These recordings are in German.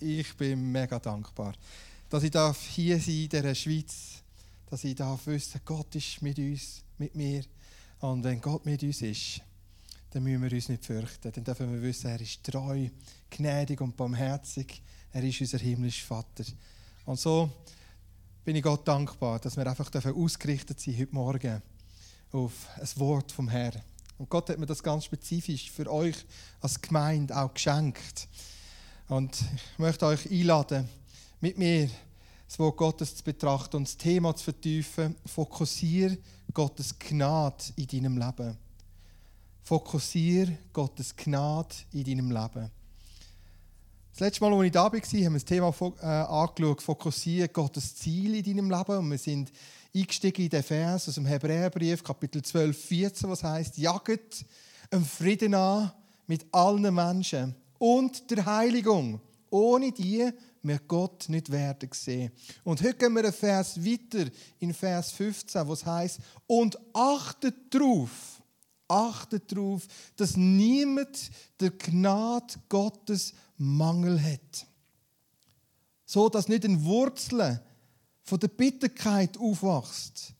Ich bin mega dankbar, dass ich hier sein in dieser Schweiz, dass ich darf wissen, Gott ist mit uns, mit mir. Und wenn Gott mit uns ist, dann müssen wir uns nicht fürchten. Dann dürfen wir wissen, er ist treu, gnädig und barmherzig. Er ist unser himmlischer Vater. Und so bin ich Gott dankbar, dass wir einfach ausgerichtet sind heute Morgen auf ein Wort vom Herrn. Und Gott hat mir das ganz spezifisch für euch als Gemeinde auch geschenkt. Und ich möchte euch einladen, mit mir das Wort Gottes zu betrachten und das Thema zu vertiefen. Fokussiere Gottes Gnade in deinem Leben. Fokussiere Gottes Gnade in deinem Leben. Das letzte Mal, als ich da war, haben wir das Thema äh, angeschaut, fokussiere Gottes Ziel in deinem Leben. Und wir sind eingestiegen in den Vers aus dem Hebräerbrief, Kapitel 12, 14, was heißt: Jagt einen Frieden an mit allen Menschen und der Heiligung. Ohne die wir Gott nicht werden sehen. Und heute gehen wir einen Vers weiter in Vers 15, was heißt: Und achtet darauf, achtet darauf, dass niemand der Gnade Gottes Mangel hat. So dass nicht ein Wurzeln von der Bitterkeit aufwachst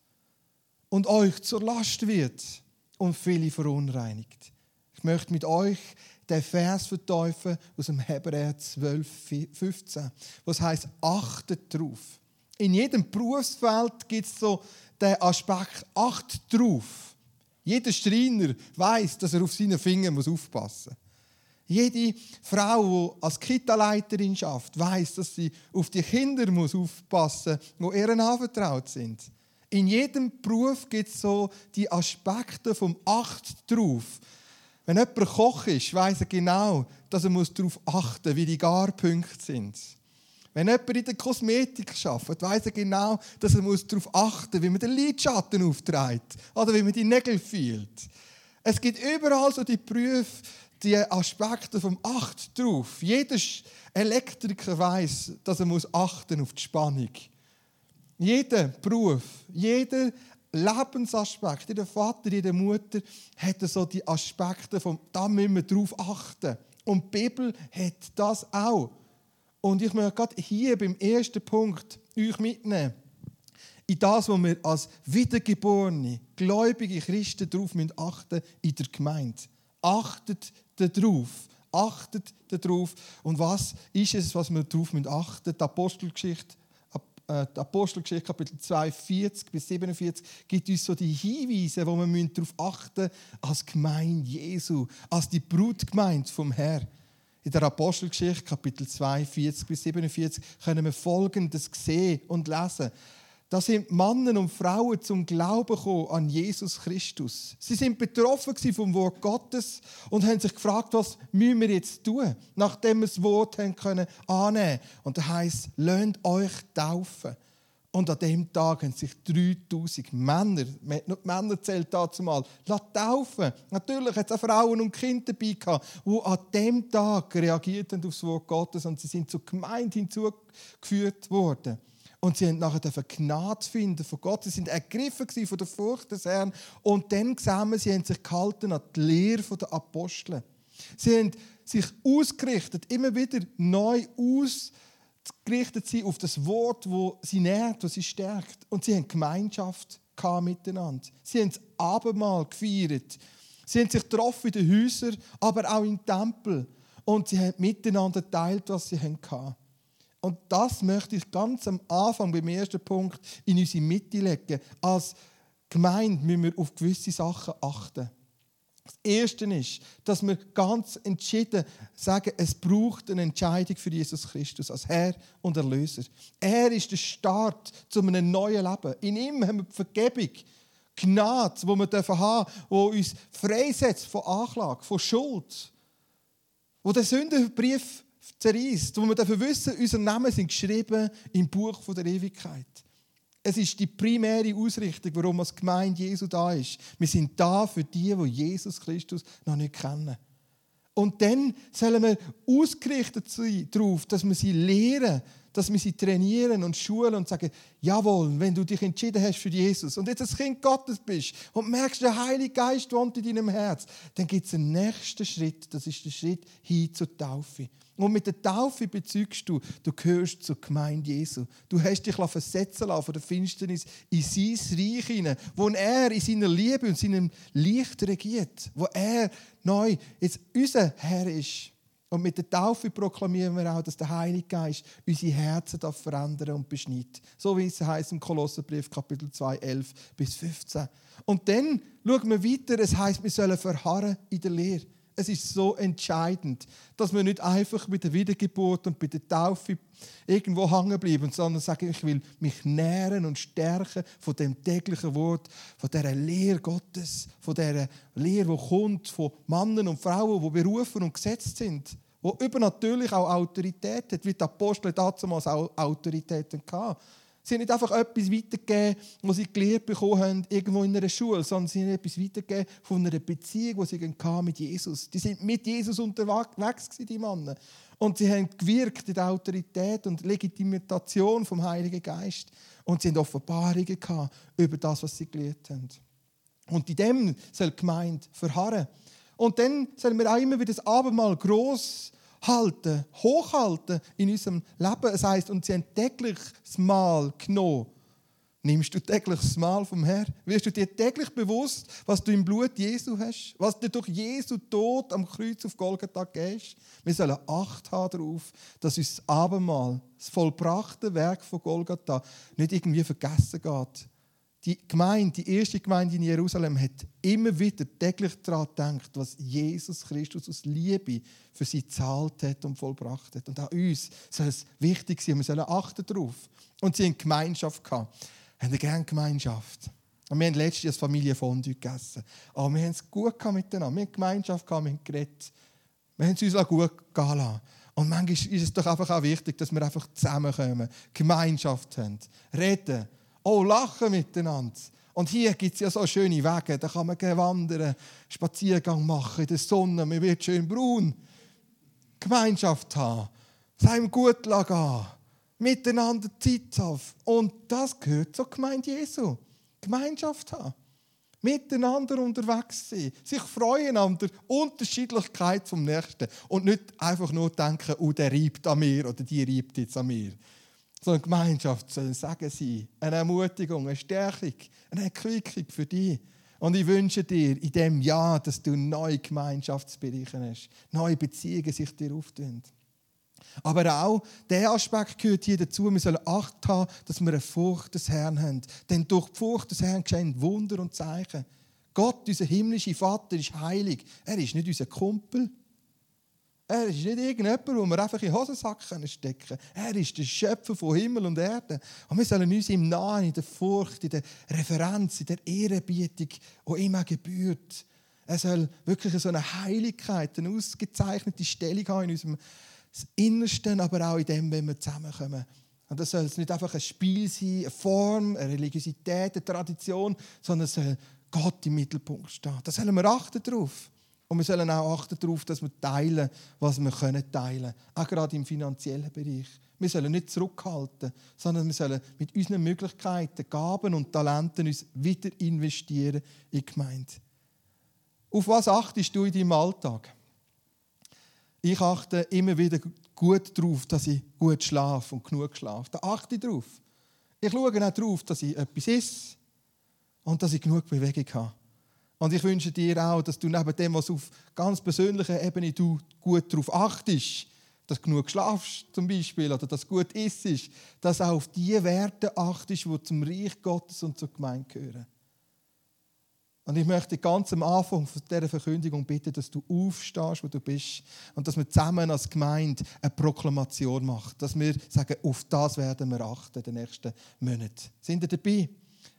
und euch zur Last wird und viele verunreinigt. Ich möchte mit euch den Vers verteufeln aus dem Hebräer 12, 15, was heißt achtet drauf. In jedem Berufsfeld gibt es so den Aspekt, acht drauf. Jeder Schreiner weiß, dass er auf seine Finger aufpassen muss. Jede Frau, die als Kita-Leiterin schafft, weiß, dass sie auf die Kinder muss aufpassen muss, die ihr anvertraut sind. In jedem Beruf gibt es so die Aspekte vom Acht drauf. Wenn jemand Koch ist, weiß er genau, dass er darauf achten muss, wie die Garpunkte sind. Wenn jemand in der Kosmetik arbeitet, weiß er genau, dass er darauf achten muss, wie man den Lidschatten aufträgt oder wie man die Nägel fühlt. Es gibt überall so die Berufe, die Aspekte vom Acht drauf. Jeder Elektriker weiß, dass er muss achten auf die Spannung. Jeder Beruf, jeder Lebensaspekt, jeder Vater, jede Mutter hat so die Aspekte vom, da müssen wir drauf achten. Und die Bibel hat das auch. Und ich möchte gerade hier beim ersten Punkt euch mitnehmen. In das, was wir als wiedergeborene, gläubige Christen darauf achten in der Gemeinde. Achtet darauf. Achtet darauf. Und was ist es, was wir darauf achten Die Apostelgeschichte, äh, die Apostelgeschichte Kapitel 2, 40 bis 47 gibt uns so die Hinweise, wo wir darauf achten müssen, als Gemeinde Jesu, als die Brutgemeinde vom Herrn. In der Apostelgeschichte Kapitel 2, 40 bis 47 können wir Folgendes sehen und lesen. Da sind Männer und Frauen zum Glauben gekommen an Jesus Christus. Sie sind betroffen vom Wort Gottes und haben sich gefragt, was müssen wir jetzt tun, nachdem wir das Wort haben können annehmen. Und da heißt, lernt euch taufen. Und an dem Tag haben sich 3000 Männer, nur die Männer zählt dazu mal, taufen. Natürlich hat es auch Frauen und Kinder dabei gehabt, die an dem Tag reagiert haben auf das Wort Gottes und sie sind zur Gemeinde hinzugeführt worden. Und sie haben nachher Gnade finden von Gott. Sie sind ergriffen von der Furcht des Herrn. Und dann zusammen, sie haben sich gehalten an die Lehre der Apostel. Sie haben sich ausgerichtet, immer wieder neu ausgerichtet sie auf das Wort, wo sie nährt, wo sie stärkt. Und sie haben Gemeinschaft miteinander. Sie haben das Abendmahl gefeiert. Sie haben sich getroffen in den Häusern, aber auch im Tempel. Und sie haben miteinander geteilt, was sie hatten. Und das möchte ich ganz am Anfang, beim ersten Punkt, in unsere Mitte legen. Als Gemeinde müssen wir auf gewisse Sachen achten. Das Erste ist, dass wir ganz entschieden sagen, es braucht eine Entscheidung für Jesus Christus als Herr und Erlöser. Er ist der Start zu einem neuen Leben. In ihm haben wir die Vergebung, Gnade, die wir haben dürfen, die uns freisetzt von Anklage, von Schuld. Wo der Sündenbrief zerreißt, wo wir dafür wissen, unsere Namen sind geschrieben im Buch der Ewigkeit. Es ist die primäre Ausrichtung, warum als Gemeinde Jesu da ist. Wir sind da für die, die Jesus Christus noch nicht kennen. Und dann sollen wir ausgerichtet sein darauf, dass wir sie lehren, dass wir sie trainieren und schulen und sagen, jawohl, wenn du dich entschieden hast für Jesus und jetzt ein Kind Gottes bist und merkst, der Heilige Geist wohnt in deinem Herz, dann gibt es einen nächsten Schritt, das ist der Schritt hin zur Taufe. Und mit der Taufe bezeugst du, du gehörst zur Gemeinde Jesu. Du hast dich versetzen lassen von der Finsternis in sein Reich hinein, wo er in seiner Liebe und seinem Licht regiert, wo er neu jetzt unser Herr ist. Und mit der Taufe proklamieren wir auch, dass der Heilige Geist unsere Herzen darf verändern und beschneidet. So wie es heißt im Kolosserbrief Kapitel 2, 11 bis 15. Und dann schauen wir weiter, es heißt, wir sollen verharren in der Lehre. Es ist so entscheidend, dass wir nicht einfach mit der Wiedergeburt und bei der Taufe irgendwo hängen bleiben, sondern sagen, ich will mich nähren und stärken von dem täglichen Wort, von der Lehre Gottes, von der Lehre, die kommt von Männern und Frauen, die berufen und gesetzt sind, wo übernatürlich auch Autorität hat, wie die Apostel damals auch Autoritäten hatten. Sie haben nicht einfach etwas weitergegeben, was sie gelernt bekommen haben, irgendwo in einer Schule, sondern sie haben etwas weitergegeben von einer Beziehung, die sie mit Jesus Die sind mit Jesus unterwegs, die Männer. Und sie haben gewirkt in der Autorität und Legitimation vom Heiligen Geist. Und sie haben Offenbarungen über das, was sie gelernt haben. Und in dem soll die Gemeinde verharren. Und dann sollen wir auch immer wieder das Abendmahl gross halten, hochhalten in unserem Leben. Es heißt, und sie haben täglich das Mahl genommen. Nimmst du täglich das Mahl vom Herrn? Wirst du dir täglich bewusst, was du im Blut Jesu hast? Was dir durch Jesu Tod am Kreuz auf Golgatha gehst? Wir sollen Acht haben darauf, dass uns das Abendmahl, das vollbrachte Werk von Golgatha, nicht irgendwie vergessen geht, die Gemeinde, die erste Gemeinde in Jerusalem, hat immer wieder täglich daran gedacht, was Jesus Christus aus Liebe für sie zahlt hat und vollbracht hat. Und auch uns soll es wichtig sein, wir sollen achten darauf. Und sie haben Gemeinschaft gehabt. Haben eine gerne Gemeinschaft. Und wir haben letztes Jahr Familie Fondue gegessen. Aber wir haben es gut miteinander. Wir haben Gemeinschaft gehabt, wir haben geredet. Wir haben es uns auch gut gehen lassen. Und manchmal ist es doch einfach auch wichtig, dass wir einfach zusammenkommen, Gemeinschaft haben, reden Oh, lachen miteinander. Und hier gibt es ja so schöne Wege, da kann man wandern, Spaziergang machen in der Sonne, man wird schön braun. Gemeinschaft haben, es einem gut gehen, miteinander Zeit haben. Und das gehört zur Gemeinde Jesu. Gemeinschaft haben. Miteinander unterwegs sein. Sich freuen an der Unterschiedlichkeit vom Nächsten. Und nicht einfach nur denken, oh, der reibt an mir oder die reibt jetzt an mir so eine Gemeinschaft soll ein Segen sein, eine Ermutigung, eine Stärkung, eine Erquickung für dich. Und ich wünsche dir in diesem Jahr, dass du neue Gemeinschaftsbereiche hast, neue Beziehungen sich dir auftun. Aber auch der Aspekt gehört hier dazu, wir sollen Acht haben, dass wir eine Furcht des Herrn haben. Denn durch die Furcht des Herrn geschehen Wunder und Zeichen. Gott, unser himmlischer Vater, ist heilig. Er ist nicht unser Kumpel. Er ist nicht irgendjemand, den wir einfach in den Hosensack stecken können. Er ist der Schöpfer von Himmel und Erde. Und wir sollen uns ihm nahen, in der Furcht, in der Referenz, in der Ehrerbietung, die auch gebührt. Er soll wirklich so eine Heiligkeit, eine ausgezeichnete Stellung haben in unserem Innersten, aber auch in dem, wenn wir zusammenkommen. Und das soll nicht einfach ein Spiel sein, eine Form, eine Religiosität, eine Tradition, sondern es soll Gott im Mittelpunkt stehen. Da sollen wir achten darauf. Und wir sollen auch achten darauf, dass wir teilen, was wir können teilen. Auch gerade im finanziellen Bereich. Wir sollen nicht zurückhalten, sondern wir sollen mit unseren Möglichkeiten, Gaben und Talenten uns wieder investieren in die Gemeinde. Auf was achtest du in deinem Alltag? Ich achte immer wieder gut darauf, dass ich gut schlafe und genug schlafe. Da achte ich darauf. Ich schaue auch darauf, dass ich etwas esse und dass ich genug Bewegung habe. Und ich wünsche dir auch, dass du neben dem, was auf ganz persönlicher Ebene du gut darauf achtest, dass du genug schlafst zum Beispiel oder dass du gut isst, dass auch auf die Werte achtest, die zum Reich Gottes und zur Gemeinde gehören. Und ich möchte ganz am Anfang dieser Verkündigung bitten, dass du aufstehst, wo du bist und dass wir zusammen als Gemeinde eine Proklamation machen. Dass wir sagen, auf das werden wir achten in den nächsten Monaten. Sind ihr dabei?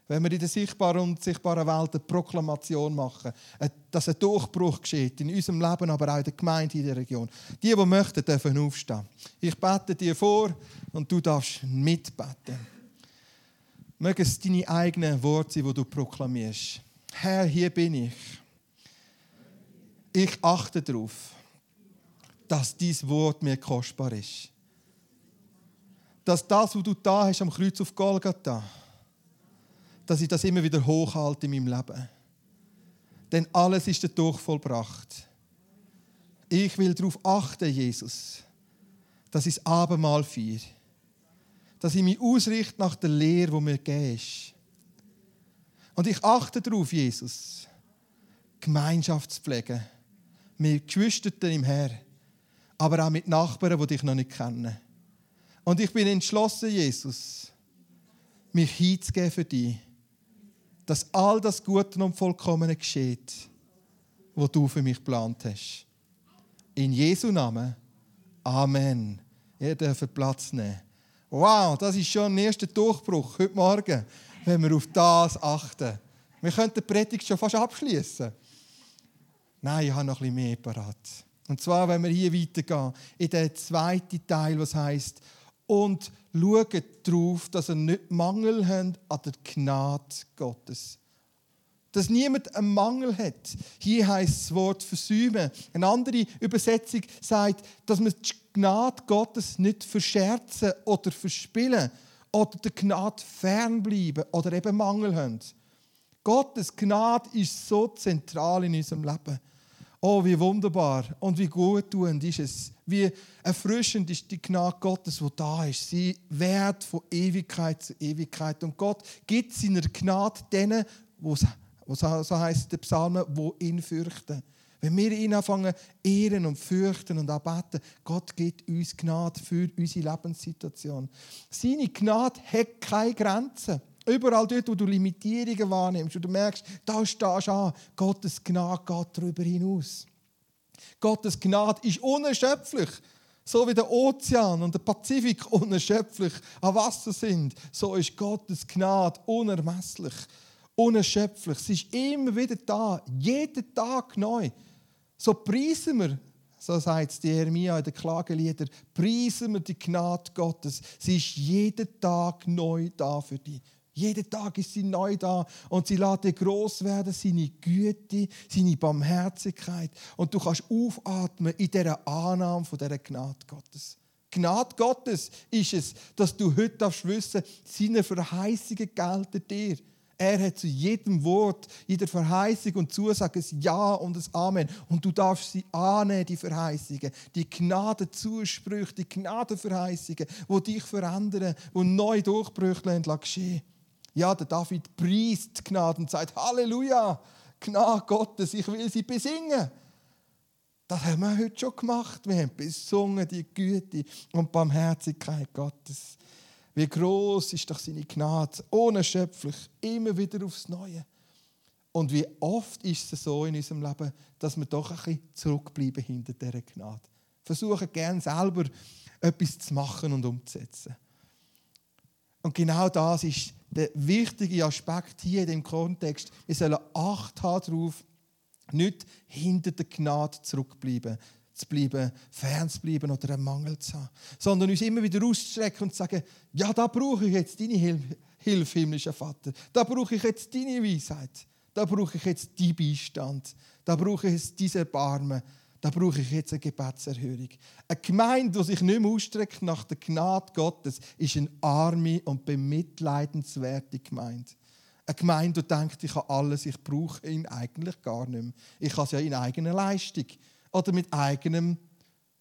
Wenn wir in der sichtbaren und unsichtbaren Welt eine Proklamation machen, äh, dass ein Durchbruch geschieht, in unserem Leben, aber auch in der Gemeinde in der Region. Die, die möchten, dürfen aufstehen. Ich bete dir vor und du darfst mitbeten. Mögen es deine eigenen Worte sein, die du proklamierst. Herr, hier bin ich. Ich achte darauf, dass dieses Wort mir kostbar ist. Dass das, was du da hast am Kreuz auf Golgatha, dass ich das immer wieder hochhalte in meinem Leben. Denn alles ist dadurch vollbracht. Ich will darauf achten, Jesus, dass ich das Abendmahl feiere. Dass ich mich ausrichte nach der Lehre, die mir ist. Und ich achte darauf, Jesus, Gemeinschaft zu pflegen. Mit Geschwistern im Herrn. Aber auch mit Nachbarn, die dich noch nicht kennen. Und ich bin entschlossen, Jesus, mich hinzugeben für dich. Dass all das Gute und Vollkommene geschieht, was du für mich geplant hast. In Jesu Namen. Amen. Ihr dürft Platz nehmen. Wow, das ist schon ein erster Durchbruch heute Morgen, wenn wir auf das achten. Wir könnten die Predigt schon fast abschließen. Nein, ich habe noch ein bisschen mehr parat. Und zwar, wenn wir hier weitergehen, in den zweiten Teil, was heißt und schaut darauf, dass ihr nicht Mangel habt an der Gnade Gottes dass niemand einen Mangel hat. Hier heißt das Wort versäumen. Eine andere Übersetzung sagt, dass wir die Gnade Gottes nicht verscherzen oder verspielen oder der Gnade fernbleiben oder eben Mangel haben. Gottes Gnade ist so zentral in unserem Leben. Oh, wie wunderbar und wie guttuend ist es. Wie erfrischend ist die Gnade Gottes, die da ist. Sie wehrt von Ewigkeit zu Ewigkeit. Und Gott gibt seiner Gnade denen, es so, heißt der Psalm, wo ihn fürchten. Wenn wir ihn anfangen ehren und fürchten und anbeten, Gott gibt uns Gnade für unsere Lebenssituation. Seine Gnade hat keine Grenzen. Überall dort, wo du Limitierungen wahrnimmst und du merkst, da stehst du an, Gottes Gnade geht darüber hinaus. Gottes Gnade ist unerschöpflich. So wie der Ozean und der Pazifik unerschöpflich an Wasser sind, so ist Gottes Gnade unermesslich unerschöpflich. Sie ist immer wieder da, jeden Tag neu. So preisen wir, so sagt es die Jeremia in den Klageliedern, preisen wir die Gnade Gottes. Sie ist jeden Tag neu da für dich. Jeden Tag ist sie neu da und sie lässt dir gross werden, seine Güte, seine Barmherzigkeit. Und du kannst aufatmen in dieser Annahme von dieser Gnade Gottes. Gnade Gottes ist es, dass du heute wissen darfst, seine Verheißungen gelten dir. Er hat zu jedem Wort, jeder Verheißung und Zusage ein Ja und ein Amen. Und du darfst sie annehmen, die Verheißungen, die Gnadenzusprüche, die Gnadenverheißungen, die dich verändern, die neu Durchbrüche geschehen Ja, der David priest Gnade und sagt: Halleluja, Gnade Gottes, ich will sie besingen. Das haben wir heute schon gemacht. Wir haben besungen die Güte und Barmherzigkeit Gottes. Wie groß ist doch seine Gnade, unerschöpflich, immer wieder aufs Neue. Und wie oft ist es so in unserem Leben, dass wir doch ein bisschen zurückbleiben hinter dieser Gnade. Versuchen gerne selber etwas zu machen und umzusetzen. Und genau das ist der wichtige Aspekt hier in dem Kontext. Wir sollen Acht haben darauf, nicht hinter der Gnade zurückbleiben, zu bleiben, fern zu bleiben oder einen Mangel zu haben. Sondern uns immer wieder auszustrecken und zu sagen, ja, da brauche ich jetzt deine Hilfe, Hilfe himmlischer Vater. Da brauche ich jetzt deine Weisheit. Da brauche ich jetzt deinen Beistand. Da brauche ich jetzt diese Erbarmen. Da brauche ich jetzt eine Gebetserhörung. Eine Gemeinde, die sich nicht mehr ausstreckt nach der Gnade Gottes, ist eine arme und bemitleidenswerte Gemeinde. Eine Gemeinde, die denkt, ich habe alles, ich brauche ihn eigentlich gar nicht mehr. Ich habe es ja in eigener Leistung oder mit eigenem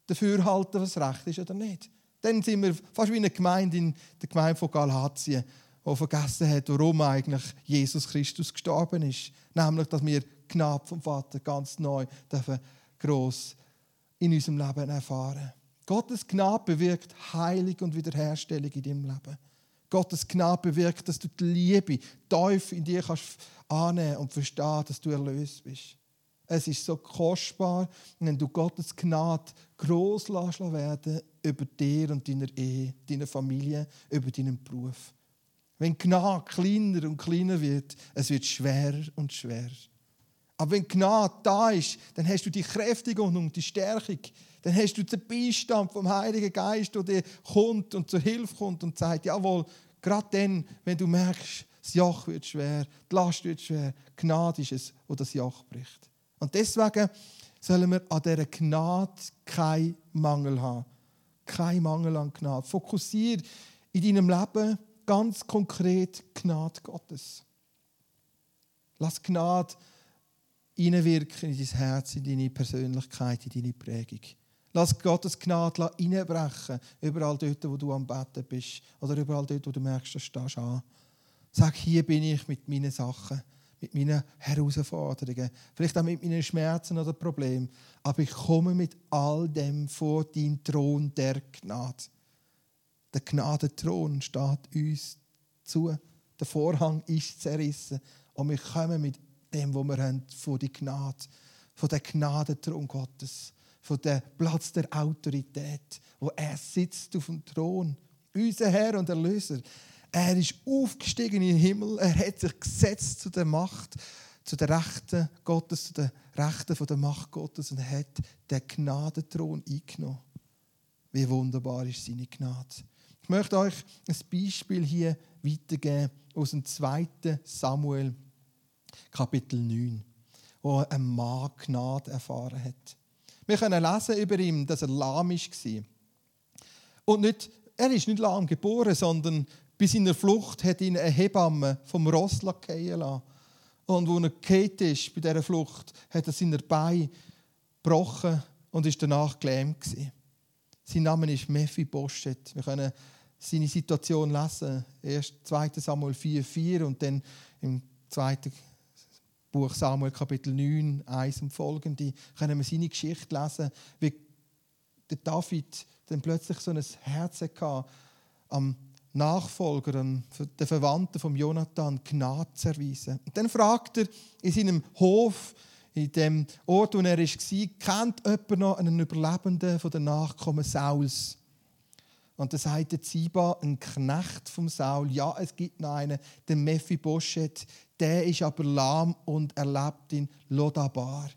Dafürhalten, was recht ist oder nicht. Dann sind wir fast wie eine Gemeinde in der Gemeinde von Galatien, die vergessen hat, warum eigentlich Jesus Christus gestorben ist. Nämlich, dass wir Gnade vom Vater ganz neu dürfen gross in unserem Leben erfahren. Gottes Gnade bewirkt Heilung und Wiederherstellung in deinem Leben. Gottes Gnade bewirkt, dass du die Liebe tief in dir kannst annehmen und verstehen, dass du erlöst bist. Es ist so kostbar, wenn du Gottes Gnade gross werden über dir und deiner Ehe, deiner Familie, über deinen Beruf. Wenn Gnade kleiner und kleiner wird, es wird schwerer und schwerer. Aber wenn Gnade da ist, dann hast du die Kräftigung und die Stärkung. Dann hast du den Beistand vom Heiligen Geist, der dir kommt und zur Hilfe kommt und sagt, jawohl, gerade dann, wenn du merkst, das Joch wird schwer, die Last wird schwer, Gnade ist es, wo das Joch bricht. Und deswegen sollen wir an dieser Gnade keinen Mangel haben. Kein Mangel an Gnade. Fokussiere in deinem Leben ganz konkret Gnade Gottes. Lass Gnade hineinwirken in dein Herz, in deine Persönlichkeit, in deine Prägung. Lass Gottes Gnade reinbrechen. Überall dort, wo du am Betten bist. Oder überall dort, wo du merkst, du stehst an. Sag, hier bin ich mit meinen Sachen, mit meinen Herausforderungen, vielleicht auch mit meinen Schmerzen oder Problemen. Aber ich komme mit all dem vor deinen Thron der Gnade. Der Gnadenthron steht uns zu. Der Vorhang ist zerrissen. Und wir kommen mit dem, was wir haben, vor die Gnade, von der Gnadenthron Gottes, von dem Platz der Autorität, wo er sitzt auf dem Thron. Unser Herr und Erlöser. Er ist aufgestiegen in den Himmel. Er hat sich gesetzt zu der Macht, zu der Rechten Gottes, zu der Rechten von der Macht Gottes und hat den Gnadenthron eingenommen. Wie wunderbar ist seine Gnade. Ich möchte euch ein Beispiel hier weitergeben aus dem 2. Samuel, Kapitel 9, wo ein Mann Gnade erfahren hat. Wir können lesen über ihn, dass er lahm war. Und nicht, er ist nicht lahm geboren, sondern bei seiner Flucht hat ihn eine Hebamme vom Ross fallen lassen. Und als er gefallen ist bei dieser Flucht, hat er seine Beine gebrochen und ist danach gelähmt. Sein Name ist Mephibosheth. Wir können seine Situation lesen. Erst 2. Samuel 4,4 und dann im 2. Buch Samuel Kapitel 9, 1 und folgende, können wir seine Geschichte lesen, wie der David dann plötzlich so ein Herz hatte, am Nachfolger, den Verwandten von Jonathan Gnade zu erweisen. Und dann fragt er in seinem Hof, in dem Ort, wo er war, kennt jemand noch einen Überlebenden von den Nachkommen Sauls? Und da sagt der Ziba, ein Knecht vom Saul, ja, es gibt noch einen, den Mephibosheth, der ist aber lahm und er lebt in Lodabar.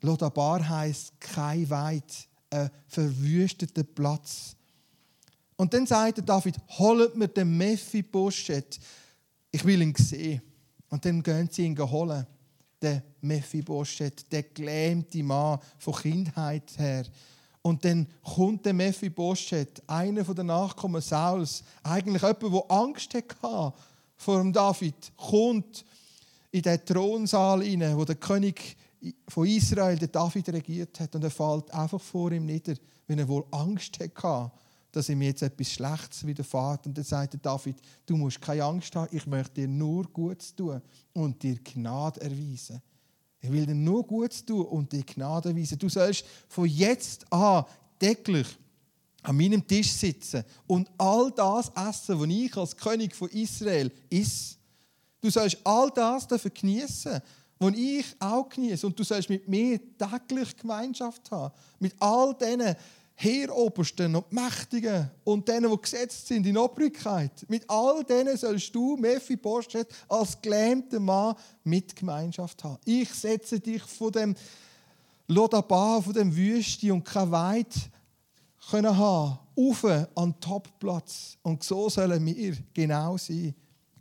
Lodabar heißt kein Weit, ein verwüsteter Platz. Und dann sagt David, holt mir den Mephibosheth, ich will ihn sehen. Und dann gehen sie ihn holen, den Mephibosheth, der gelähmte Mann von Kindheit her. Und dann kommt der Mephibosheth, einer der Nachkommen Sauls, eigentlich jemand, der Angst hatte dem David, kommt in den Thronsaal hinein, wo der König von Israel, der David, regiert hat. Und er fällt einfach vor ihm nieder, wenn er wohl Angst hatte, dass ihm jetzt etwas Schlechtes widerfährt. Und dann sagt David, du musst keine Angst haben, ich möchte dir nur Gutes tun und dir Gnade erweisen. Ich will dir nur Gutes tun und dir Gnade erweisen. Du sollst von jetzt an täglich an meinem Tisch sitzen und all das essen, was ich als König von Israel is. Du sollst all das dafür genießen, was ich auch genieße. Und du sollst mit mir täglich Gemeinschaft haben. Mit all diesen Heerobersten und Mächtigen und denen, die gesetzt sind in Obrigkeit. Mit all denen sollst du, Mephibosheth, als gelähmter Mann mit Gemeinschaft haben. Ich setze dich von dem Lodabar, von dem Wüste und kein Weit können haben, auf an den Topplatz. Und so sollen wir genau sein.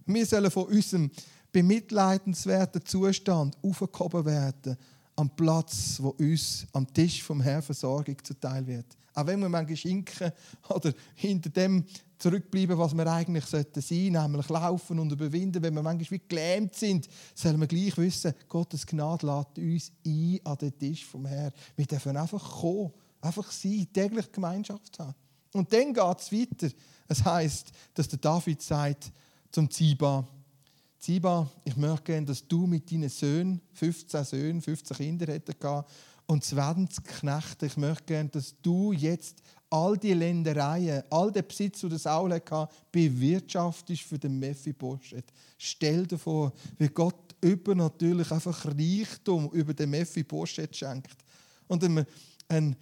Wir sollen von unserem bemitleidenswerten Zustand aufgehoben werden am Platz, wo uns am Tisch vom Herrn Versorgung zuteil wird. Auch wenn wir manchmal schinken oder hinter dem zurückbleiben, was wir eigentlich sein sollten, nämlich laufen und überwinden. Wenn wir manchmal wie gelähmt sind, sollen wir gleich wissen, Gottes Gnade lädt uns ein an den Tisch vom Herrn. Wir dürfen einfach kommen, einfach sein, täglich Gemeinschaft haben. Und dann geht es weiter. Es heißt, dass der David sagt zum Ziba, Ziba, ich möchte gerne, dass du mit deinen Söhnen, 15 Söhnen, 15 Kinder hätte und 20 Knechte, ich möchte gerne, dass du jetzt all die Ländereien, all den Besitz, den Saul hatte, bewirtschaftest für den Mephibosheth. Stell dir vor, wie Gott übernatürlich einfach Reichtum über den Mephibosheth schenkt. Und ihm einen,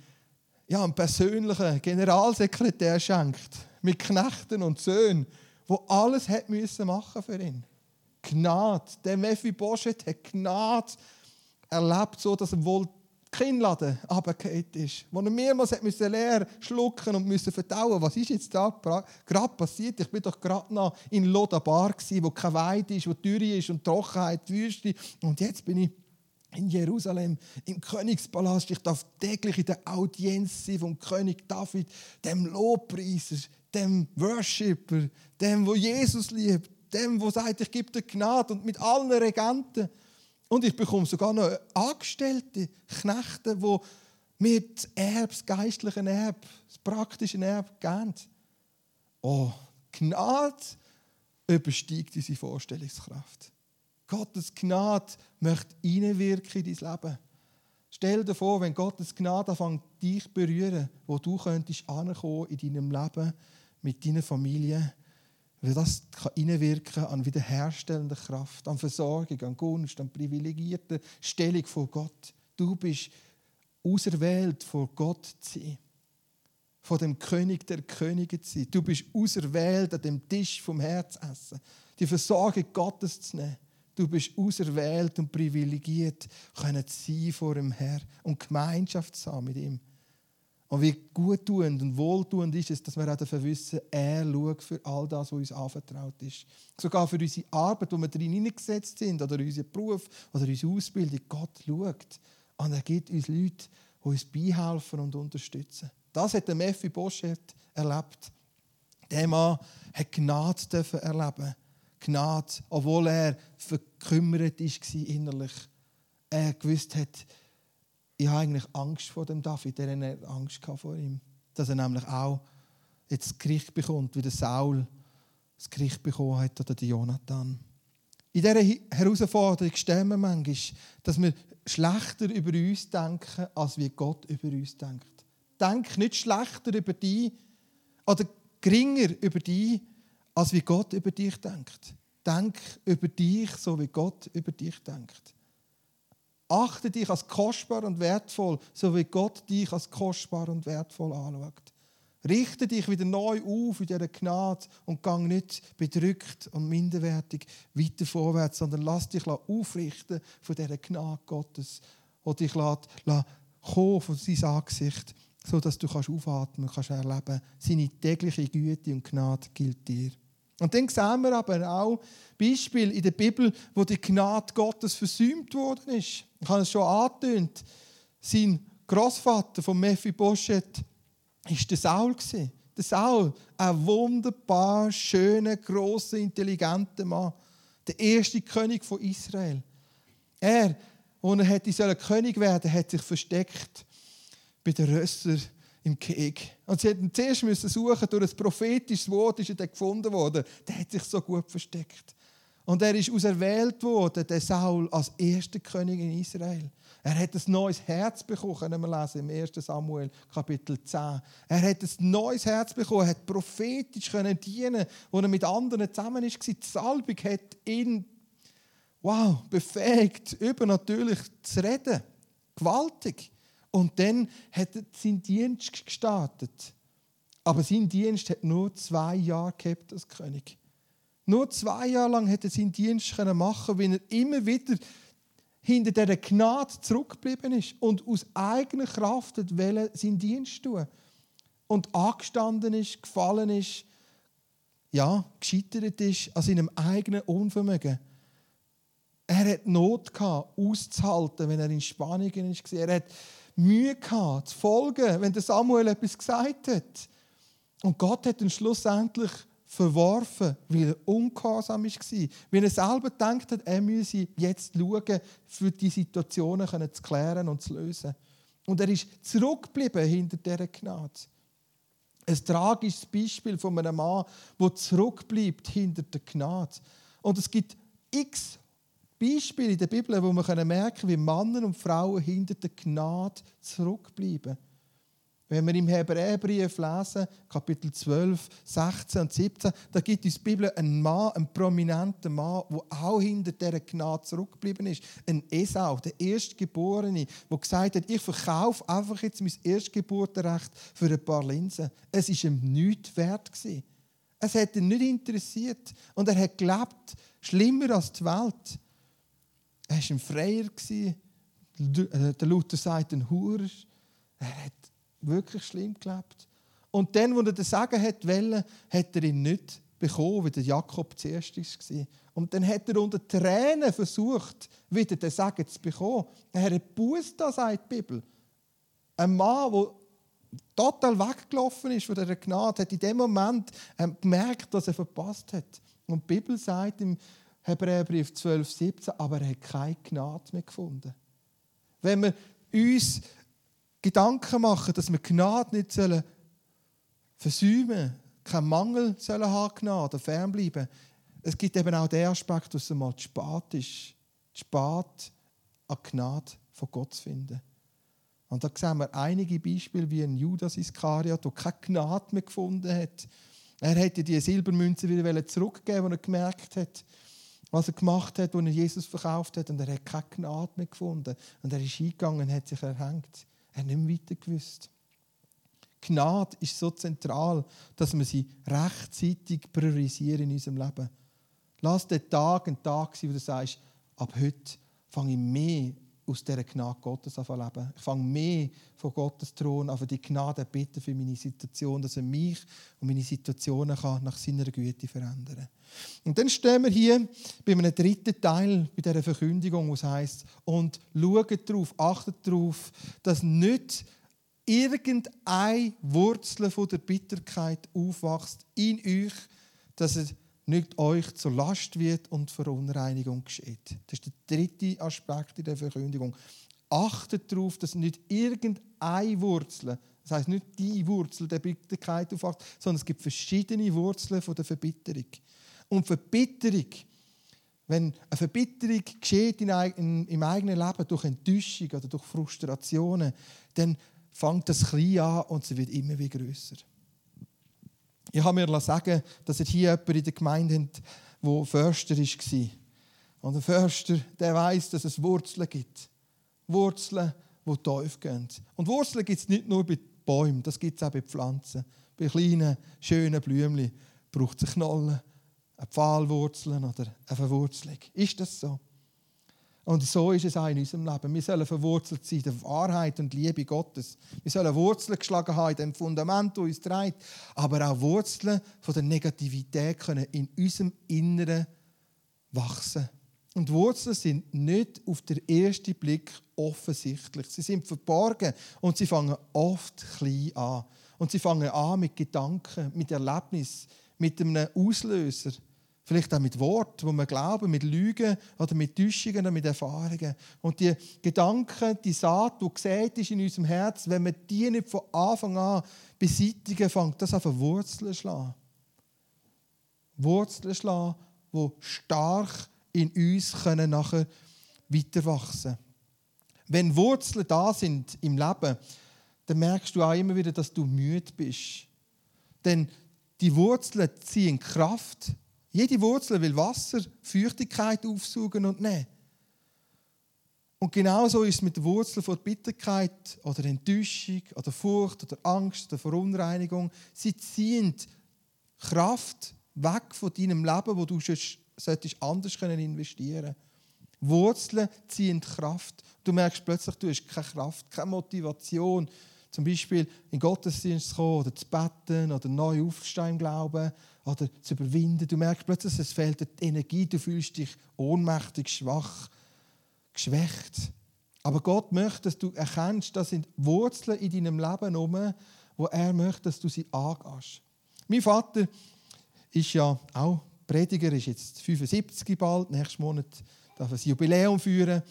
ja, einen persönlichen Generalsekretär schenkt, mit Knechten und Söhnen, wo alles hat müssen machen für ihn. Gnade. Der Mephibosheth hat Gnade erlebt, so dass er wohl Kinnladen runtergefallen ist, wo er mehrmals hat müssen leer schlucken und müssen verdauen Was ist jetzt da gerade passiert? Ich bin doch gerade noch in Lodabar, wo kein Weide ist, wo Dürre ist und Trockenheit, Wüste. Und jetzt bin ich in Jerusalem, im Königspalast. Ich darf täglich in der Audienz sein vom König David, dem Lobpreiser, dem Worshipper, dem, wo Jesus liebt, dem, wo sagt, ich gebe dir Gnade und mit allen Regenten. Und ich bekomme sogar noch Angestellte, Knechte, die mir das Erbe, das geistliche Erbe, das praktische Erbe geben. Oh, Gnade übersteigt unsere Vorstellungskraft. Gottes Gnade möchte hineinwirken in dein Leben. Stell dir vor, wenn Gottes Gnade anfängt, dich zu berühren, wo du könntest ankommen in deinem Leben, mit deiner Familie, weil das kann an wiederherstellende Kraft, an Versorgung, an Gunst, an privilegierte Stellung vor Gott. Du bist auserwählt, vor Gott zu sein. Von dem König der Könige zu sein. Du bist auserwählt, an dem Tisch vom Herz essen. Die Versorgung Gottes zu nehmen. Du bist auserwählt und privilegiert, können sein vor dem Herrn und Gemeinschaft zu haben mit ihm. Und wie guttuend und wohltuend ist es, dass wir auch dafür wissen, er schaut für all das, was uns anvertraut ist. Sogar für unsere Arbeit, wo wir drin hineingesetzt sind, oder unseren Beruf, oder unsere Ausbildung. Gott schaut. Und er gibt uns Leute, die uns beihelfen und unterstützen. Das hat der Mephi Boschet erlebt. Der Mann hat Gnade erleben Gnade, obwohl er verkümmert war innerlich. Er gewusst hat, ich habe eigentlich Angst vor dem David, er hatte Angst vor ihm. Dass er nämlich auch jetzt das Gericht bekommt, wie der Saul das Gericht bekommen hat oder der Jonathan. In dieser Herausforderung stehen wir manchmal, dass wir schlechter über uns denken, als wie Gott über uns denkt. Denk nicht schlechter über dich oder geringer über dich, als wie Gott über dich denkt. Denk über dich, so wie Gott über dich denkt. Achte dich als kostbar und wertvoll, so wie Gott dich als kostbar und wertvoll anschaut. Richte dich wieder neu auf in dieser Gnade und gang nicht bedrückt und minderwertig weiter vorwärts, sondern lass dich aufrichten von dieser Gnade Gottes, die dich lässt kommen von seinem Angesicht, sodass du kannst aufatmen kannst, erleben. Seine tägliche Güte und Gnade gilt dir. Und dann sehen wir aber auch Beispiele in der Bibel, wo die Gnade Gottes versäumt worden ist. Ich habe es schon angetönt. Sein Großvater von Mephibosheth war der Saul. Der Saul, ein wunderbar schöner, grosser, intelligenter Mann. Der erste König von Israel. Er, als er König werden sollen, hat sich versteckt bei den Rössern im Krieg. Und sie hätten zuerst müssen suchen, durch ein prophetisches Wort ist er gefunden worden. Der hat sich so gut versteckt. Und er ist auserwählt worden, der Saul, als erster König in Israel. Er hat ein neues Herz bekommen, können wir lesen im 1. Samuel Kapitel 10. Er hat ein neues Herz bekommen, er hat prophetisch können dienen, wo er mit anderen zusammen war. Die Salbung hat ihn wow, befähigt, übernatürlich zu reden. Gewaltig. Und dann hat er seinen Dienst gestartet. Aber sein Dienst hat nur zwei Jahre gehabt als König. Nur zwei Jahre lang hat er seinen Dienst machen weil er immer wieder hinter dieser Gnade zurückgeblieben ist und aus eigener Kraft wollte seinen Dienst tun. Und angestanden ist, gefallen ist, ja, gescheitert ist an seinem eigenen Unvermögen. Er hat Not gehabt, auszuhalten, wenn er in Spanien war. Er hat Mühe gehabt, zu folgen, wenn der Samuel etwas gesagt hat. Und Gott hat ihn schlussendlich verworfen, weil er ungehorsam war. Weil er selber gedacht hat, er müsse jetzt schauen, für die Situationen zu klären und zu lösen. Und er ist zurückgeblieben hinter dieser Gnade. Ein tragisches Beispiel von einem Mann, der zurückbleibt hinter der Gnade. Und es gibt x Beispiele in der Bibel, wo wir merken können, wie Männer und Frauen hinter der Gnade zurückbleiben. Wenn wir im Hebräerbrief lesen, Kapitel 12, 16 und 17, da gibt uns die Bibel einen Mann, einen prominenten Mann, der auch hinter dieser Gnade zurückgeblieben ist. Ein Esau, der Erstgeborene, der gesagt hat, ich verkaufe einfach jetzt mein Erstgeburtenrecht für ein paar Linsen. Es war ihm nichts wert. Es hat ihn nicht interessiert. Und er hat gelebt, schlimmer als die Welt. Er war ein Freier. Äh, der Luther sagt, ein Hurer. Er hat wirklich schlimm gelebt. Und dann, wo er das Sagen hat wollen, hat er ihn nicht bekommen, wie der Jakob zuerst war. Und dann hat er unter Tränen versucht, wieder den Sagen zu bekommen. Er hat Buß sagt die Bibel. Ein Mann, der total weggelaufen ist von dieser Gnade, hat in dem Moment ähm, gemerkt, dass er verpasst hat. Und die Bibel sagt im Hebräerbrief 12, 17, aber er hat keine Gnade mehr gefunden. Wenn wir uns Gedanken machen, dass wir Gnade nicht sollen versäumen keinen Mangel sollen haben Gnade, fernbleiben. Es gibt eben auch den Aspekt, dass es mal zu spät ist. Zu spät an Gnade von Gott zu finden. Und da sehen wir einige Beispiele, wie ein Judas Iskariot, der keine Gnade mehr gefunden hat. Er hätte die Silbermünze wieder zurückgeben, als er gemerkt hat, was er gemacht hat, als er Jesus verkauft hat. Und er hat keine Gnade mehr gefunden. Und er ist eingegangen und hat sich erhängt. Er hat nicht mehr weiter gewusst. Gnade ist so zentral, dass wir sie rechtzeitig priorisieren in unserem Leben. Lass den Tag ein Tag sein, wo du sagst, ab heute fange ich mehr aus dieser Gnade Gottes leben. Ich fange mehr von Gottes Thron an, die Gnade bitten für meine Situation, dass er mich und meine Situationen kann nach seiner Güte verändern kann. Und dann stehen wir hier bei einem dritten Teil bei dieser Verkündigung, wo es heisst, und schaut darauf, achtet darauf, dass nicht irgendeine Wurzel von der Bitterkeit aufwächst in euch, dass es nicht euch zur Last wird und Verunreinigung geschieht. Das ist der dritte Aspekt in der Verkündigung. Achtet darauf, dass nicht irgendeine Wurzel, das heißt nicht die Wurzel der Bitterkeit aufwacht, sondern es gibt verschiedene Wurzeln von der Verbitterung. Und Verbitterung, wenn eine Verbitterung geschieht in, in, im eigenen Leben durch Enttäuschung oder durch Frustrationen, dann fängt das klein an und sie wird immer wieder größer. Ich habe mir sagen dass er hier jemanden in der Gemeinde hat, der Förster war. Und ein Förster, der weiß, dass es Wurzeln gibt. Wurzeln, die tief gehen. Und Wurzeln gibt es nicht nur bei Bäumen, das gibt es auch bei Pflanzen. Bei kleinen, schönen Blümchen braucht es Knollen, eine Pfahlwurzeln oder eine Verwurzelung. Ist das so? Und so ist es auch in unserem Leben. Wir sollen verwurzelt sein in der Wahrheit und Liebe Gottes. Wir sollen Wurzeln geschlagen haben in dem Fundament, das uns trägt, aber auch Wurzeln von der Negativität können in unserem Inneren wachsen. Und Wurzeln sind nicht auf den ersten Blick offensichtlich. Sie sind verborgen und sie fangen oft klein an. Und sie fangen an mit Gedanken, mit Erlebnis, mit einem Auslöser. Vielleicht auch mit Worten, wo wir glauben, mit Lügen oder mit Täuschungen oder mit Erfahrungen. Und die Gedanken, die Saat, die gesät ist in unserem Herz, wenn wir die nicht von Anfang an beseitigen, fängt das an Wurzeln schlagen. Wurzeln schlagen, die stark in uns können nachher weiter wachsen Wenn Wurzeln da sind im Leben, dann merkst du auch immer wieder, dass du müde bist. Denn die Wurzeln ziehen Kraft jede Wurzel will Wasser, Feuchtigkeit aufsuchen und nehmen. Und genauso ist es mit der Wurzel von Bitterkeit oder Enttäuschung oder Furcht oder Angst oder Verunreinigung. Sie ziehen Kraft weg von deinem Leben, wo du solltest anders investieren können. Wurzeln ziehen Kraft. Du merkst plötzlich, du hast keine Kraft, keine Motivation, zum Beispiel in den Gottesdienst zu kommen oder zu beten oder neu aufzustehen im Glauben oder zu überwinden. Du merkst plötzlich, es fehlt die Energie, du fühlst dich ohnmächtig, schwach, geschwächt. Aber Gott möchte, dass du erkennst, das sind Wurzeln in deinem Leben herum, wo er möchte, dass du sie angehst. Mein Vater ist ja auch Prediger, ist jetzt 75 bald, nächsten Monat darf er ein Jubiläum führen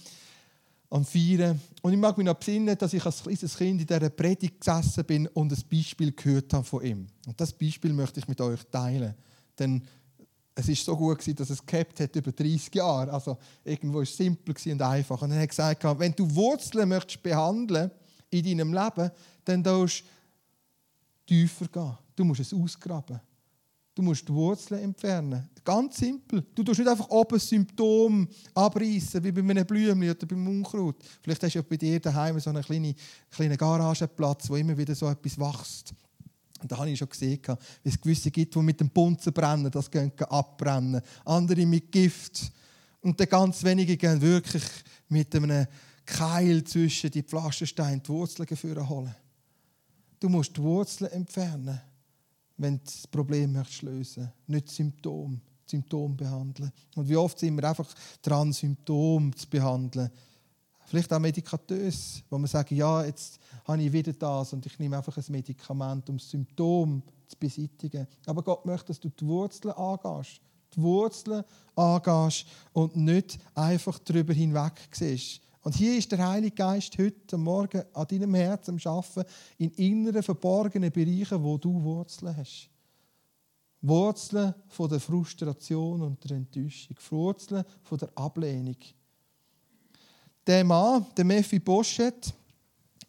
am Feiern. Und ich mag mich noch besinnen, dass ich als kleines Kind in dieser Predigt gesessen bin und ein Beispiel gehört habe von ihm. Und das Beispiel möchte ich mit euch teilen. Denn es ist so gut dass es gehabt hat über 30 Jahre. Also irgendwo ist es simpel und einfach. Und er hat gesagt, wenn du Wurzeln möchtest behandeln in deinem Leben, dann darfst du tiefer gehen. Du musst es ausgraben. Du musst die Wurzeln entfernen. Ganz simpel. Du tust nicht einfach oben Symptom abreißen, wie bei einem Blümchen oder beim Unkraut. Vielleicht hast du ja bei dir daheim so einen kleinen, kleinen Garageplatz, wo immer wieder so etwas wächst. Und da habe ich schon gesehen, wie es gewisse gibt, die mit dem Bunzen brennen, das gehen abbrennen. Andere mit Gift. Und dann ganz wenige gehen wirklich mit einem Keil zwischen die Pflastersteine die Wurzeln holen. Du musst die Wurzeln entfernen wenn du das Problem möchtest lösen nicht Symptom, Symptom behandeln. Und wie oft sind wir einfach dran, Symptome zu behandeln. Vielleicht auch medikatös, wo man sagt, ja, jetzt habe ich wieder das und ich nehme einfach ein Medikament, um das Symptom zu beseitigen. Aber Gott möchte, dass du die Wurzeln angehst. Die Wurzeln angehst und nicht einfach darüber hinweg siehst Und hier ist der Heilige Geist heute Morgen an deinem Herzen am Arbeiten in inneren, verborgenen Bereichen, wo du Wurzeln hast. Wurzeln von der Frustration und der Enttäuschung. Wurzeln von der Ablehnung. Der Mann, der Mephi Boschet,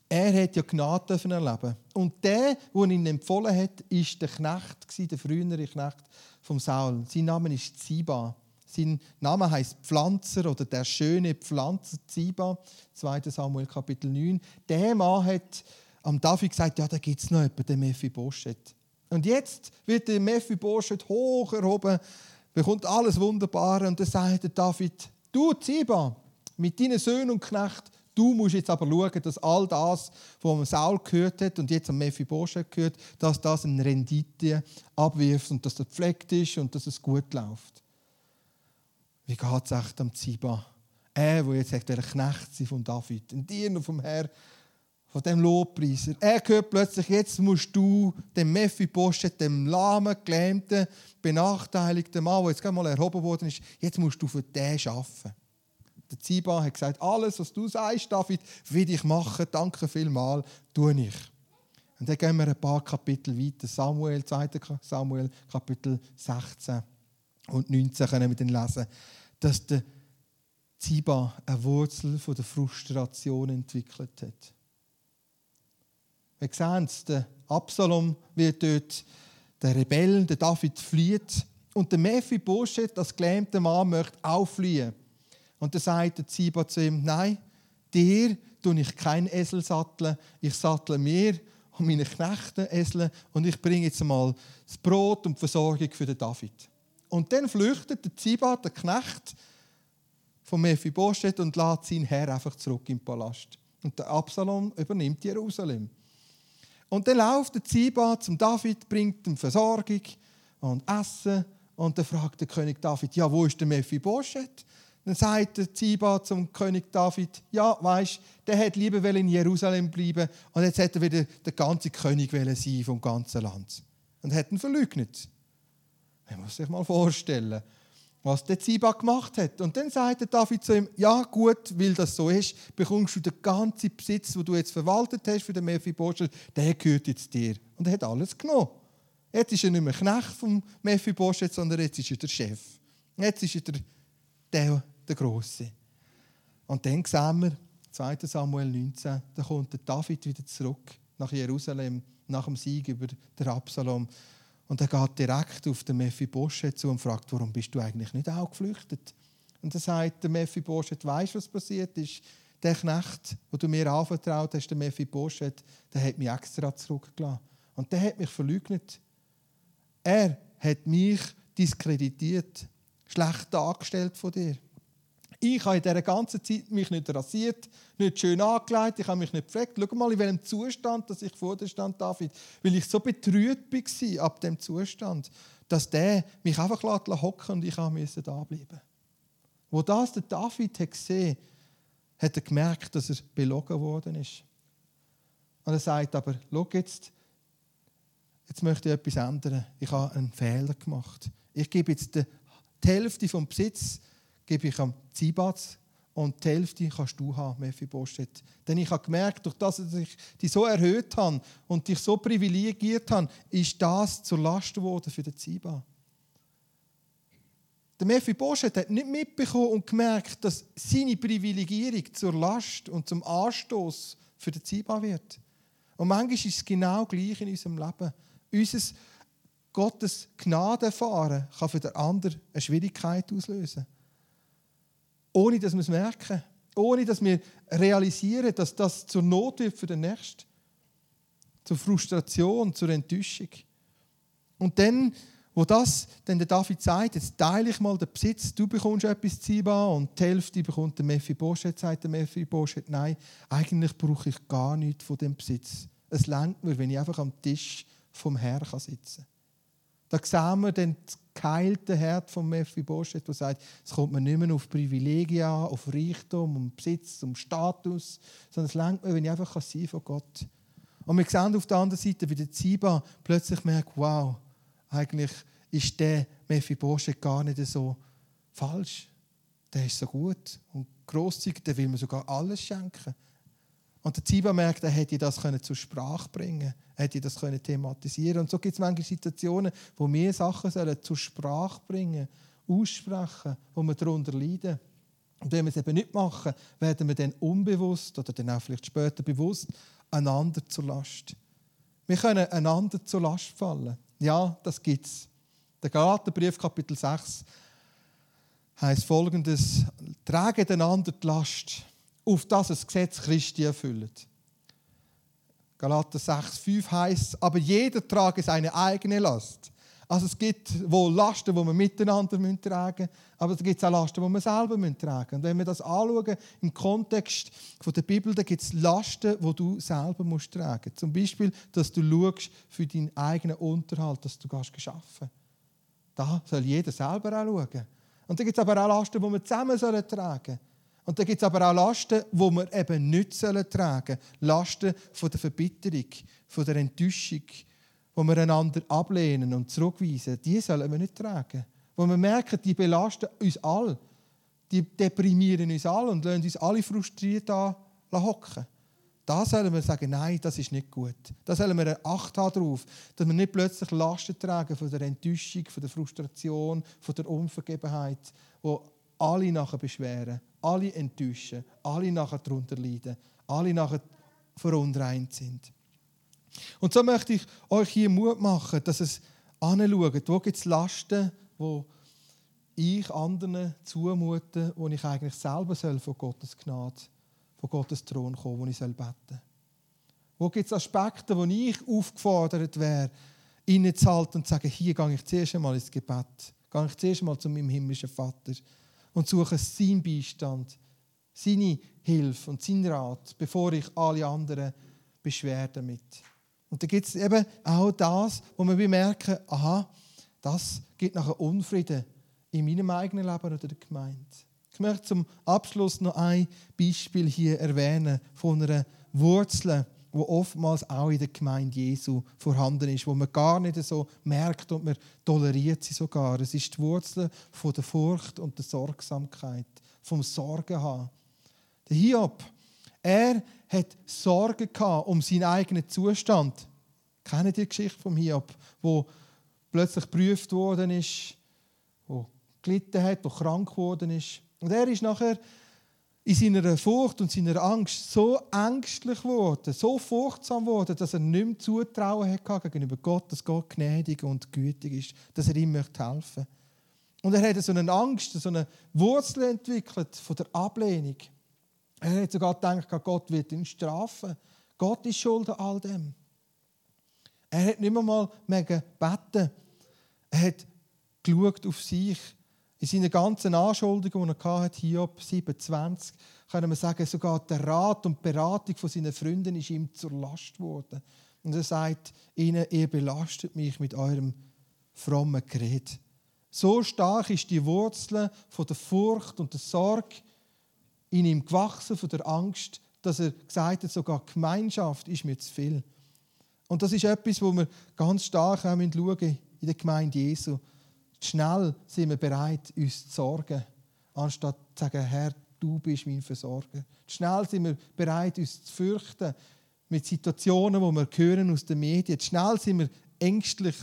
er hat ja Gnade erleben. Und der, der ihn empfohlen hat, war der Knecht, der frühere Knecht von Saul. Sein Name ist Ziba. Sein Name heißt Pflanzer oder der schöne Pflanzer Ziba, 2. Samuel Kapitel 9. Der Mann hat am David gesagt, ja, da gibt es noch jemanden, den Mephibosheth. Und jetzt wird der Mephibosheth hoch erhoben, bekommt alles Wunderbare und dann sagt der David, du Ziba, mit deinen Söhnen und Knechten, du musst jetzt aber schauen, dass all das, was Saul gehört hat und jetzt am Mephibosheth gehört, dass das eine Rendite abwirft und dass das gepflegt ist und dass es gut läuft. Wie geht es echt am Ziba? Er, der jetzt sagt, der Knecht sei von David, ein Diener vom Herr, von dem Lobpreiser. Er hört plötzlich, jetzt musst du dem Mephibosheth, dem lahmen, gelähmten, benachteiligten Mann, der jetzt gerade mal erhoben worden ist, jetzt musst du für den arbeiten. Der Ziba hat gesagt, alles, was du sagst, David, will ich machen, danke vielmals, tue ich. Und dann gehen wir ein paar Kapitel weiter. Samuel, 2. Samuel, Kapitel 16 und 19 können wir dann lesen dass der Ziba eine Wurzel von der Frustration entwickelt hat. Wir sehen es, der Absalom wird dort, der Rebell, der David flieht und der Mephibosheth, das gelähmte Mann, möchte auch fliehen. Und dann sagt der Ziba zu ihm, nein, dir tue ich kein Esel satteln, ich sattle mir und meine Knechte Esel und ich bringe jetzt mal das Brot und die Versorgung für den David. Und dann flüchtet der Ziba, der Knecht von Mephibosheth, und lässt seinen Herr einfach zurück im Palast. Und der Absalom übernimmt Jerusalem. Und dann läuft der Ziba zum David, bringt ihm Versorgung und Essen. Und dann fragt der König David, ja, wo ist der Mephibosheth? Dann sagt der Ziba zum König David, ja, weißt, der hätte lieber in Jerusalem bleiben und jetzt hätte er wieder der ganze König sein vom ganzen Land. Und hat ihn verleugnet. Man muss sich mal vorstellen, was der Ziba gemacht hat. Und dann sagt David zu ihm, ja gut, weil das so ist, bekommst du den ganzen Besitz, den du jetzt verwaltet hast für den Mephibosheth, der gehört jetzt dir. Und er hat alles genommen. Jetzt ist er nicht mehr Knecht vom Mephibosheth, sondern jetzt ist er der Chef. Jetzt ist er der, der, der Grosse. Und dann sehen wir, 2. Samuel 19, da kommt der David wieder zurück nach Jerusalem, nach dem Sieg über den Absalom. Und er geht direkt auf den Mephibosheth zu und fragt, warum bist du eigentlich nicht auch geflüchtet? Und dann sagt der Mephibosheth, weißt was passiert ist? Der Knecht, den du mir anvertraut hast, der Mephibosheth, der hat mich extra zurückgelassen. Und der hat mich verleugnet. Er hat mich diskreditiert, schlecht dargestellt von dir. Ich habe in dieser ganzen Zeit mich nicht rasiert, nicht schön angelegt, ich habe mich nicht gepflegt. Schau mal, in welchem Zustand dass ich vor dir stand, David. Weil ich so betrüht war ab dem Zustand, dass der mich einfach hocken und ich musste da bleiben. Wo das der David hat gesehen hat, er gemerkt, dass er belogen worden ist. Und er sagt aber, schau jetzt, jetzt möchte ich etwas ändern. Ich habe einen Fehler gemacht. Ich gebe jetzt die Hälfte vom Besitz gebe ich am Zibatz und die Hälfte kannst du haben, Mephibosheth. Denn ich habe gemerkt, durch das ich dich so erhöht habe und dich so privilegiert habe, ist das zur Last geworden für den Ziba. Der Mephibosheth hat nicht mitbekommen und gemerkt, dass seine Privilegierung zur Last und zum Anstoß für den Ziba wird. Und manchmal ist es genau gleich in unserem Leben. Unser Gottes Gnade erfahren kann für den anderen eine Schwierigkeit auslösen ohne dass wir es merken, ohne dass wir realisieren, dass das zur Not wird für den Nächsten, zur Frustration, zur Enttäuschung. Und dann, wo das dann der David sagt, jetzt teile ich mal den Besitz, du bekommst etwas Ziba und die Hälfte bekommt der Mephibosheth, sagt der Mephibosheth, nein, eigentlich brauche ich gar nichts von dem Besitz. Es lenkt mir, wenn ich einfach am Tisch vom Herrn sitzen kann. Da sehen wir den geheilten Herd von Mephibosheth, der sagt, es kommt mir nicht mehr auf Privilegien auf Reichtum, um Besitz, um Status, sondern es lenkt mir, wenn ich einfach sein von Gott. Und wir sehen auf der anderen Seite, wie der Ziba plötzlich merkt, wow, eigentlich ist der Mephibosheth gar nicht so falsch. der ist so gut und grosszügig, der will mir sogar alles schenken. Und der Ziba merkt, er hätte das zur Sprache bringen können, hätte das thematisieren Und so gibt es manche Situationen, wo wir Sachen sollen zur Sprache bringen aussprechen, wo wir darunter leiden. Und wenn wir es eben nicht machen, werden wir dann unbewusst oder dann auch vielleicht später bewusst einander zur Last. Wir können einander zur Last fallen. Ja, das gibt es. Der Galaterbrief, Kapitel 6, heißt folgendes: Traget einander die Last, auf das das Gesetz Christi erfüllt. Galater 6, 5 heißt, aber jeder trage seine eigene Last. Also es gibt wohl Lasten, die wir miteinander tragen müssen, aber es gibt auch Lasten, die wir selber tragen müssen. Und wenn wir das anschauen im Kontext der Bibel, dann gibt es Lasten, die du selber musst tragen musst. Zum Beispiel, dass du schaust für deinen eigenen Unterhalt, dass du kannst. Da soll jeder selber auch schauen. Und dann gibt es aber auch Lasten, die wir zusammen tragen sollen. Und dann gibt es aber auch Lasten, die wir eben nicht tragen sollen. Lasten von der Verbitterung, von der Enttäuschung, wo wir einander ablehnen und zurückweisen, die sollen wir nicht tragen. Wo wir merken, die belasten uns alle. Die deprimieren uns alle und lassen uns alle frustriert hocken. Da sollen wir sagen, nein, das ist nicht gut. Da sollen wir Acht haben darauf, dass wir nicht plötzlich Lasten tragen von der Enttäuschung, von der Frustration, von der Unvergebenheit, wo alle nachher beschweren, alle enttäuschen, alle nachher darunter leiden, alle nachher verunreint sind. Und so möchte ich euch hier Mut machen, dass es anschaut, wo gibt es Lasten, wo ich anderen zumute, wo ich eigentlich selber soll von Gottes Gnade, von Gottes Thron kommen, wo ich soll beten Wo gibt es Aspekte, wo ich aufgefordert wäre, innezuhalten und zu sagen, hier gehe ich zuerst einmal ins Gebet, gehe ich zuerst einmal zu meinem himmlischen Vater und suche seinen Beistand, seine Hilfe und seinen Rat, bevor ich alle anderen beschwere damit. Und da gibt es eben auch das, wo wir bemerken, aha, das gibt nachher Unfrieden in meinem eigenen Leben oder der Gemeinde. Ich möchte zum Abschluss noch ein Beispiel hier erwähnen von einer Wurzel, wo oftmals auch in der Gemeinde Jesu vorhanden ist, wo man gar nicht so merkt und man toleriert sie sogar. Es ist die Wurzel von der Furcht und der Sorgsamkeit, vom Sorgen haben. Der Hiob, er hat Sorgen gehabt um seinen eigenen Zustand. Kennen die Geschichte vom Hiob, wo plötzlich geprüft worden ist, wo gelitten hat, wo krank geworden ist. Und er ist nachher in seiner Furcht und seiner Angst so ängstlich geworden, so furchtsam geworden, dass er nicht mehr Zutrauen hatte gegenüber Gott, dass Gott gnädig und gütig ist, dass er ihm möchte helfen Und er hat so eine Angst, so eine Wurzel entwickelt von der Ablehnung. Er hat sogar gedacht, Gott wird ihn strafen. Gott ist schuld an all dem. Er hat nicht mehr mal beten. Er hat geschaut auf sich. In seinen ganzen Anschuldigungen, die er hatte, Hiob 27, können wir sagen, sogar der Rat und Beratung von seinen Freunden ist ihm zur Last geworden. Und er sagt ihnen, ihr belastet mich mit eurem frommen Gerät. So stark ist die Wurzel von der Furcht und der Sorge in ihm gewachsen, von der Angst, dass er gesagt hat, sogar Gemeinschaft ist mir zu viel. Und das ist etwas, wo wir ganz stark auch schauen in der Gemeinde Jesu. Schnell sind wir bereit, uns zu sorgen, anstatt zu sagen, Herr, du bist mein Versorger. Schnell sind wir bereit, uns zu fürchten mit Situationen, wo wir hören aus den Medien. Schnell sind wir ängstlich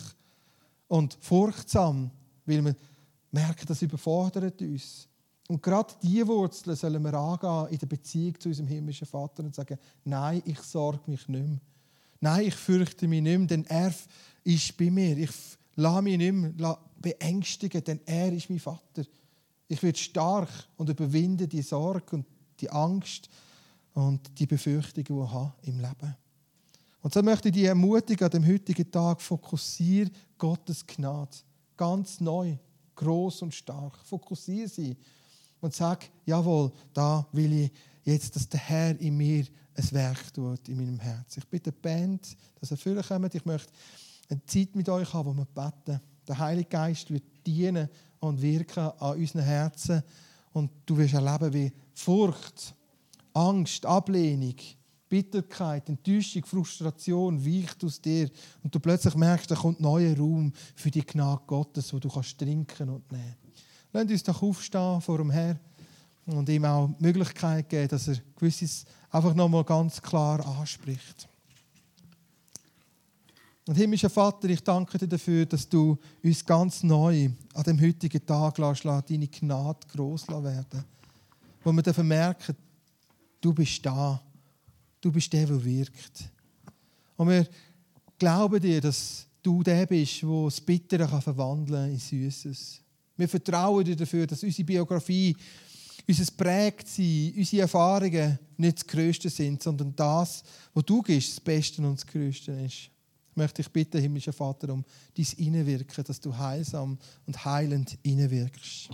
und furchtsam, weil wir merken, das überfordert uns. Und gerade diese Wurzeln sollen wir angehen in der Beziehung zu unserem himmlischen Vater und sagen, nein, ich sorge mich nicht mehr. Nein, ich fürchte mich nicht mehr, denn er ist bei mir. Ich lasse mich nicht mehr beängstigen, denn er ist mein Vater. Ich werde stark und überwinde die Sorge und die Angst und die Befürchtungen, die ich habe im Leben. Und so möchte ich dich ermutigen, an dem heutigen Tag fokussiere Gottes Gnade. Ganz neu, groß und stark. Fokussiere sie und sag, jawohl, da will ich jetzt, dass der Herr in mir ein Werk tut, in meinem Herz. Ich bitte die Band, dass ihr vorkommt. Ich möchte eine Zeit mit euch haben, wo wir beten. Der Heilige Geist wird dienen und wirken an unseren Herzen. Und du wirst erleben, wie Furcht, Angst, Ablehnung, Bitterkeit, Enttäuschung, Frustration weicht aus dir. Und du plötzlich merkst, da kommt neuer Raum für die Gnade Gottes, wo du kannst trinken und nehmen. Lasst uns doch aufstehen vor dem Herrn. und ihm auch die Möglichkeit geben, dass er gewisses einfach nochmal ganz klar anspricht. Und himmlischer Vater, ich danke dir dafür, dass du uns ganz neu an dem heutigen Tag lässt, deine Gnade gross werden Wo wir dürfen merken, du bist da. Du bist der, der wirkt. Und wir glauben dir, dass du der bist, der das Bittere verwandeln kann in Süßes. Wir vertrauen dir dafür, dass unsere Biografie, unser Prägtsein, unsere Erfahrungen nicht das Größte sind, sondern das, was du gibst, das Beste und das Größte ist möchte ich bitten, himmlischer Vater, um dein Innenwirken, dass du heilsam und heilend innenwirkst.